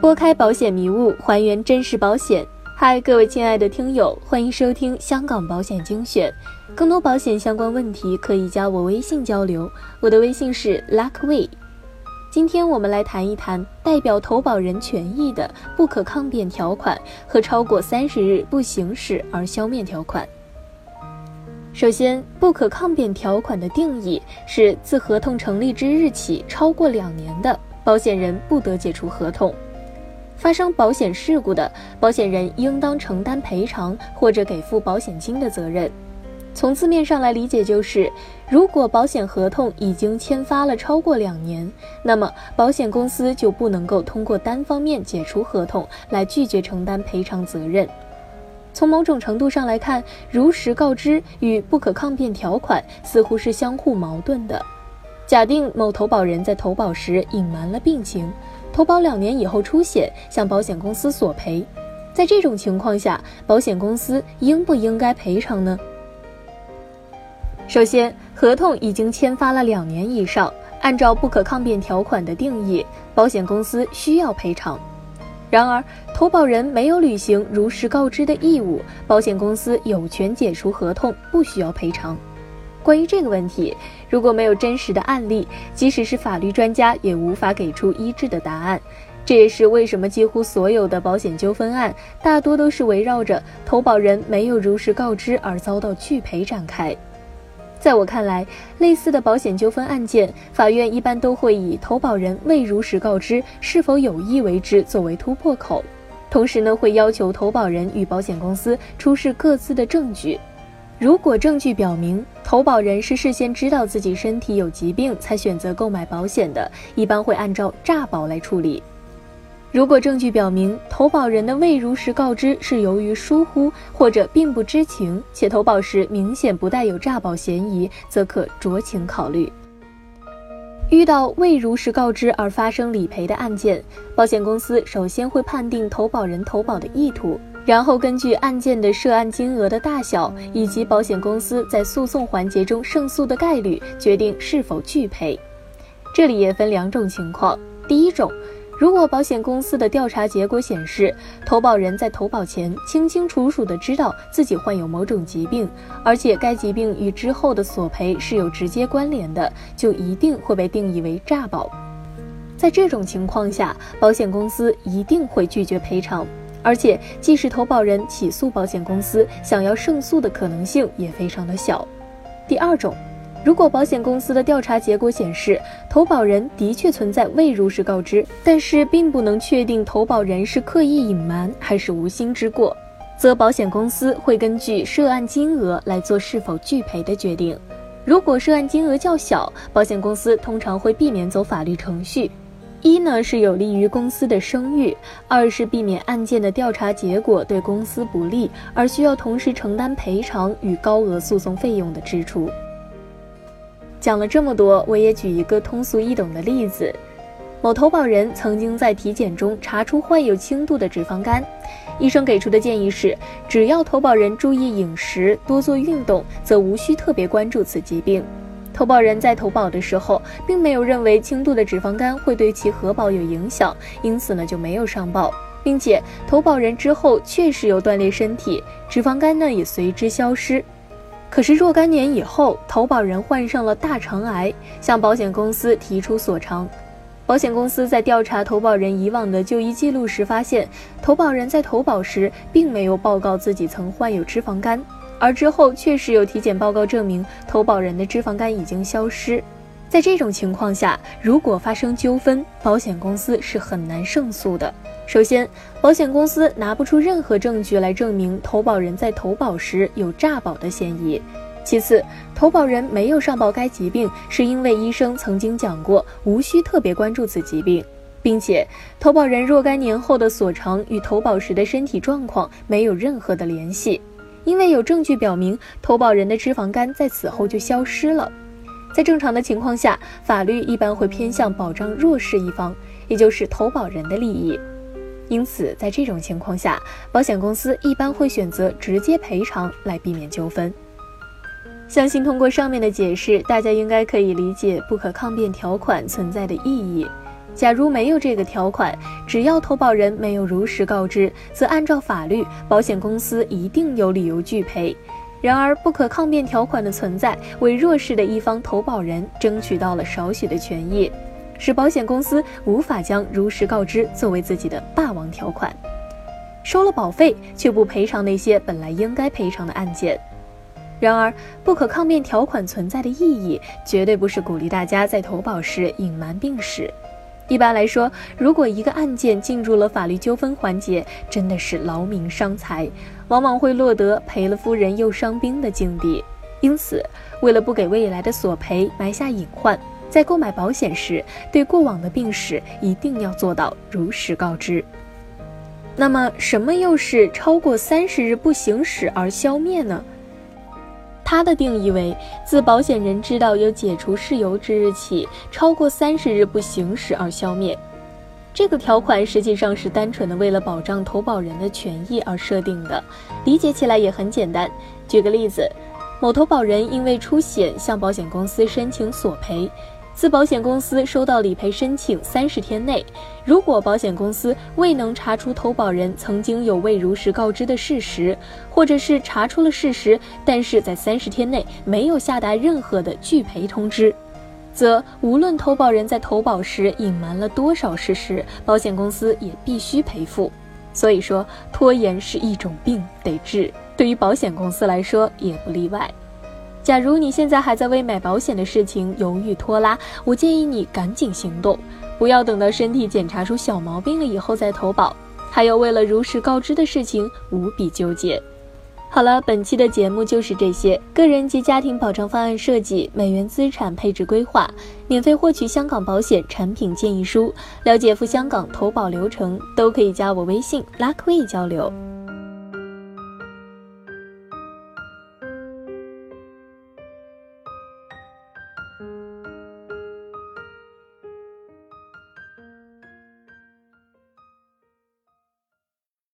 拨开保险迷雾，还原真实保险。嗨，各位亲爱的听友，欢迎收听香港保险精选。更多保险相关问题可以加我微信交流，我的微信是 Luckway。今天我们来谈一谈代表投保人权益的不可抗辩条款和超过三十日不行使而消灭条款。首先，不可抗辩条款的定义是自合同成立之日起超过两年的保险人不得解除合同。发生保险事故的保险人应当承担赔偿或者给付保险金的责任。从字面上来理解，就是如果保险合同已经签发了超过两年，那么保险公司就不能够通过单方面解除合同来拒绝承担赔偿责任。从某种程度上来看，如实告知与不可抗辩条款似乎是相互矛盾的。假定某投保人在投保时隐瞒了病情。投保两年以后出险，向保险公司索赔，在这种情况下，保险公司应不应该赔偿呢？首先，合同已经签发了两年以上，按照不可抗辩条款的定义，保险公司需要赔偿。然而，投保人没有履行如实告知的义务，保险公司有权解除合同，不需要赔偿。关于这个问题，如果没有真实的案例，即使是法律专家也无法给出一致的答案。这也是为什么几乎所有的保险纠纷案大多都是围绕着投保人没有如实告知而遭到拒赔展开。在我看来，类似的保险纠纷案件，法院一般都会以投保人未如实告知是否有意为之作为突破口，同时呢会要求投保人与保险公司出示各自的证据。如果证据表明投保人是事先知道自己身体有疾病才选择购买保险的，一般会按照诈保来处理。如果证据表明投保人的未如实告知是由于疏忽或者并不知情，且投保时明显不带有诈保嫌疑，则可酌情考虑。遇到未如实告知而发生理赔的案件，保险公司首先会判定投保人投保的意图。然后根据案件的涉案金额的大小以及保险公司在诉讼环节中胜诉的概率，决定是否拒赔。这里也分两种情况：第一种，如果保险公司的调查结果显示，投保人在投保前清清楚楚地知道自己患有某种疾病，而且该疾病与之后的索赔是有直接关联的，就一定会被定义为诈保。在这种情况下，保险公司一定会拒绝赔偿。而且，即使投保人起诉保险公司，想要胜诉的可能性也非常的小。第二种，如果保险公司的调查结果显示投保人的确存在未如实告知，但是并不能确定投保人是刻意隐瞒还是无心之过，则保险公司会根据涉案金额来做是否拒赔的决定。如果涉案金额较小，保险公司通常会避免走法律程序。一呢是有利于公司的声誉，二是避免案件的调查结果对公司不利，而需要同时承担赔偿与高额诉讼费用的支出。讲了这么多，我也举一个通俗易懂的例子：某投保人曾经在体检中查出患有轻度的脂肪肝，医生给出的建议是，只要投保人注意饮食、多做运动，则无需特别关注此疾病。投保人在投保的时候，并没有认为轻度的脂肪肝会对其核保有影响，因此呢就没有上报，并且投保人之后确实有锻炼身体，脂肪肝呢也随之消失。可是若干年以后，投保人患上了大肠癌，向保险公司提出索偿。保险公司在调查投保人以往的就医记录时，发现投保人在投保时并没有报告自己曾患有脂肪肝。而之后确实有体检报告证明投保人的脂肪肝已经消失，在这种情况下，如果发生纠纷，保险公司是很难胜诉的。首先，保险公司拿不出任何证据来证明投保人在投保时有诈保的嫌疑；其次，投保人没有上报该疾病，是因为医生曾经讲过无需特别关注此疾病，并且投保人若干年后的所偿与投保时的身体状况没有任何的联系。因为有证据表明投保人的脂肪肝在此后就消失了，在正常的情况下，法律一般会偏向保障弱势一方，也就是投保人的利益。因此，在这种情况下，保险公司一般会选择直接赔偿来避免纠纷。相信通过上面的解释，大家应该可以理解不可抗辩条款存在的意义。假如没有这个条款，只要投保人没有如实告知，则按照法律，保险公司一定有理由拒赔。然而，不可抗辩条款的存在，为弱势的一方投保人争取到了少许的权益，使保险公司无法将如实告知作为自己的霸王条款，收了保费却不赔偿那些本来应该赔偿的案件。然而，不可抗辩条款存在的意义，绝对不是鼓励大家在投保时隐瞒病史。一般来说，如果一个案件进入了法律纠纷环节，真的是劳民伤财，往往会落得赔了夫人又伤兵的境地。因此，为了不给未来的索赔埋下隐患，在购买保险时，对过往的病史一定要做到如实告知。那么，什么又是超过三十日不行使而消灭呢？它的定义为，自保险人知道有解除事由之日起，超过三十日不行使而消灭。这个条款实际上是单纯的为了保障投保人的权益而设定的，理解起来也很简单。举个例子，某投保人因为出险向保险公司申请索赔。自保险公司收到理赔申请三十天内，如果保险公司未能查出投保人曾经有未如实告知的事实，或者是查出了事实，但是在三十天内没有下达任何的拒赔通知，则无论投保人在投保时隐瞒了多少事实，保险公司也必须赔付。所以说，拖延是一种病，得治。对于保险公司来说，也不例外。假如你现在还在为买保险的事情犹豫拖拉，我建议你赶紧行动，不要等到身体检查出小毛病了以后再投保，还有为了如实告知的事情无比纠结。好了，本期的节目就是这些，个人及家庭保障方案设计、美元资产配置规划，免费获取香港保险产品建议书，了解赴香港投保流程，都可以加我微信 Luckway 交流。